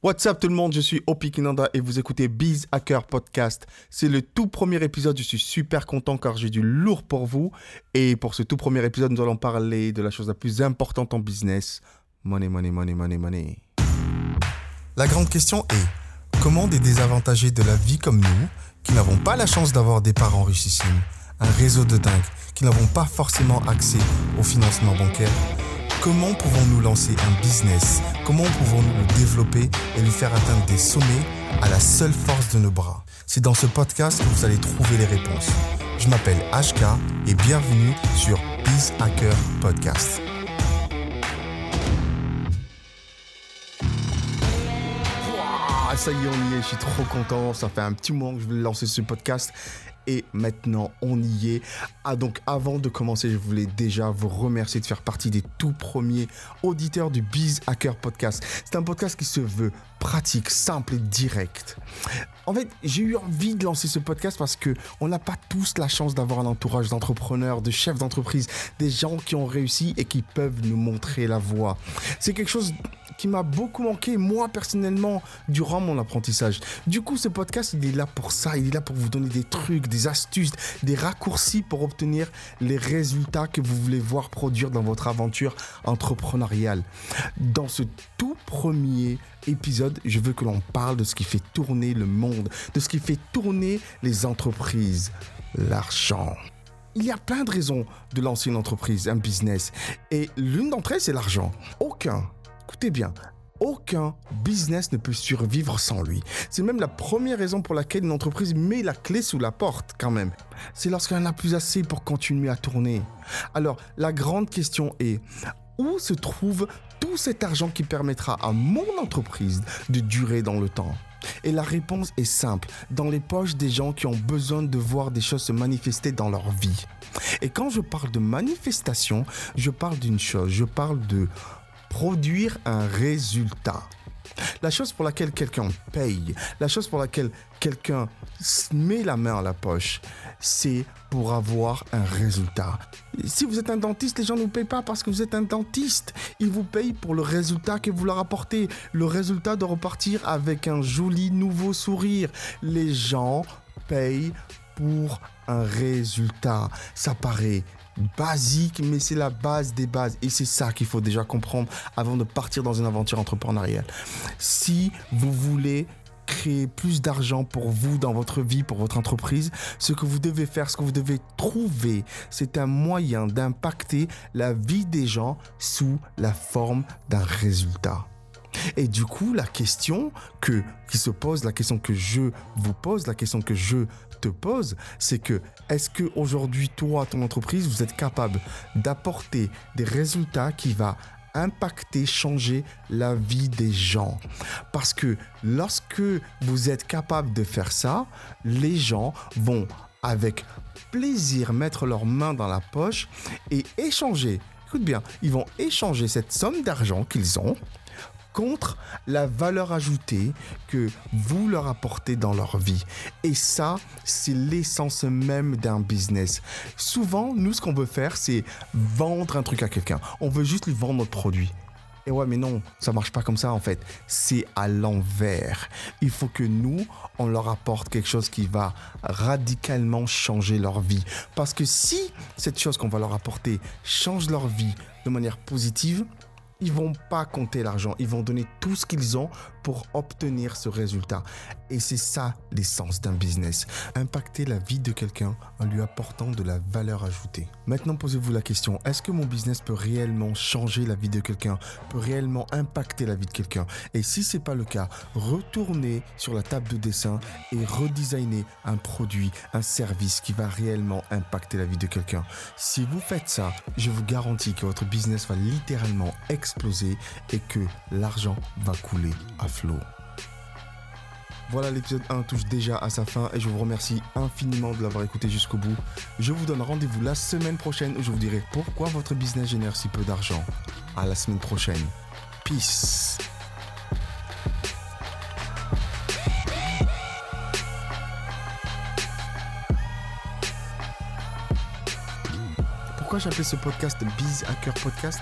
What's up tout le monde, je suis Opi Kinanda et vous écoutez Biz Hacker Podcast. C'est le tout premier épisode, je suis super content car j'ai du lourd pour vous. Et pour ce tout premier épisode, nous allons parler de la chose la plus importante en business. Money, money, money, money, money. La grande question est, comment des désavantagés de la vie comme nous, qui n'avons pas la chance d'avoir des parents richissimes, un réseau de dingue, qui n'avons pas forcément accès au financement bancaire, Comment pouvons-nous lancer un business? Comment pouvons-nous le développer et lui faire atteindre des sommets à la seule force de nos bras? C'est dans ce podcast que vous allez trouver les réponses. Je m'appelle HK et bienvenue sur Biz Hacker Podcast. Ça y est, on y est, je suis trop content. Ça fait un petit moment que je voulais lancer ce podcast et maintenant on y est. Ah donc avant de commencer, je voulais déjà vous remercier de faire partie des tout premiers auditeurs du Biz Hacker Podcast. C'est un podcast qui se veut pratique, simple et direct. En fait, j'ai eu envie de lancer ce podcast parce que on n'a pas tous la chance d'avoir un entourage d'entrepreneurs, de chefs d'entreprise, des gens qui ont réussi et qui peuvent nous montrer la voie. C'est quelque chose qui m'a beaucoup manqué, moi personnellement, durant mon apprentissage. Du coup, ce podcast, il est là pour ça. Il est là pour vous donner des trucs, des astuces, des raccourcis pour obtenir les résultats que vous voulez voir produire dans votre aventure entrepreneuriale. Dans ce tout premier épisode, je veux que l'on parle de ce qui fait tourner le monde, de ce qui fait tourner les entreprises, l'argent. Il y a plein de raisons de lancer une entreprise, un business. Et l'une d'entre elles, c'est l'argent. Aucun Écoutez bien, aucun business ne peut survivre sans lui. C'est même la première raison pour laquelle une entreprise met la clé sous la porte quand même. C'est lorsqu'elle n'a plus assez pour continuer à tourner. Alors, la grande question est, où se trouve tout cet argent qui permettra à mon entreprise de durer dans le temps? Et la réponse est simple, dans les poches des gens qui ont besoin de voir des choses se manifester dans leur vie. Et quand je parle de manifestation, je parle d'une chose, je parle de produire un résultat. La chose pour laquelle quelqu'un paye, la chose pour laquelle quelqu'un met la main à la poche, c'est pour avoir un résultat. Si vous êtes un dentiste, les gens ne vous payent pas parce que vous êtes un dentiste. Ils vous payent pour le résultat que vous leur apportez. Le résultat de repartir avec un joli nouveau sourire. Les gens payent pour un résultat. Ça paraît basique, mais c'est la base des bases. Et c'est ça qu'il faut déjà comprendre avant de partir dans une aventure entrepreneuriale. Si vous voulez créer plus d'argent pour vous dans votre vie, pour votre entreprise, ce que vous devez faire, ce que vous devez trouver, c'est un moyen d'impacter la vie des gens sous la forme d'un résultat. Et du coup, la question que, qui se pose, la question que je vous pose, la question que je te pose, c'est que est-ce que aujourd'hui, toi, ton entreprise, vous êtes capable d'apporter des résultats qui vont impacter, changer la vie des gens? Parce que lorsque vous êtes capable de faire ça, les gens vont avec plaisir mettre leurs mains dans la poche et échanger. Écoute bien, ils vont échanger cette somme d'argent qu'ils ont contre la valeur ajoutée que vous leur apportez dans leur vie. Et ça, c'est l'essence même d'un business. Souvent, nous, ce qu'on veut faire, c'est vendre un truc à quelqu'un. On veut juste lui vendre notre produit. Et ouais, mais non, ça marche pas comme ça en fait. C'est à l'envers. Il faut que nous, on leur apporte quelque chose qui va radicalement changer leur vie. Parce que si cette chose qu'on va leur apporter change leur vie de manière positive, ils vont pas compter l'argent, ils vont donner tout ce qu'ils ont pour obtenir ce résultat. Et c'est ça l'essence d'un business. Impacter la vie de quelqu'un en lui apportant de la valeur ajoutée. Maintenant, posez-vous la question, est-ce que mon business peut réellement changer la vie de quelqu'un, peut réellement impacter la vie de quelqu'un? Et si c'est pas le cas, retournez sur la table de dessin et redesigner un produit, un service qui va réellement impacter la vie de quelqu'un. Si vous faites ça, je vous garantis que votre business va littéralement exploser et que l'argent va couler à flot. Voilà, l'épisode 1 touche déjà à sa fin et je vous remercie infiniment de l'avoir écouté jusqu'au bout. Je vous donne rendez-vous la semaine prochaine où je vous dirai pourquoi votre business génère si peu d'argent. À la semaine prochaine. Peace. Pourquoi j'ai appelé ce podcast Biz Hacker Podcast?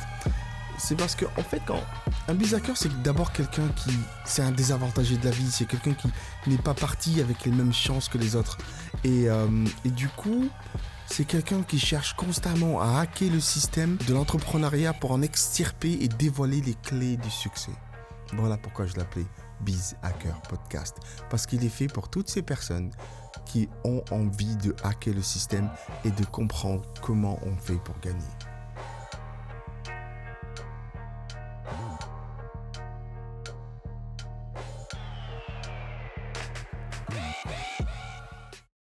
C'est parce que, en fait, quand Un bizacker, c'est d'abord quelqu'un qui. C'est un désavantagé de la vie. C'est quelqu'un qui n'est pas parti avec les mêmes chances que les autres. Et, euh, et du coup, c'est quelqu'un qui cherche constamment à hacker le système de l'entrepreneuriat pour en extirper et dévoiler les clés du succès. Voilà pourquoi je l'appelais Biz Hacker Podcast. Parce qu'il est fait pour toutes ces personnes qui ont envie de hacker le système et de comprendre comment on fait pour gagner.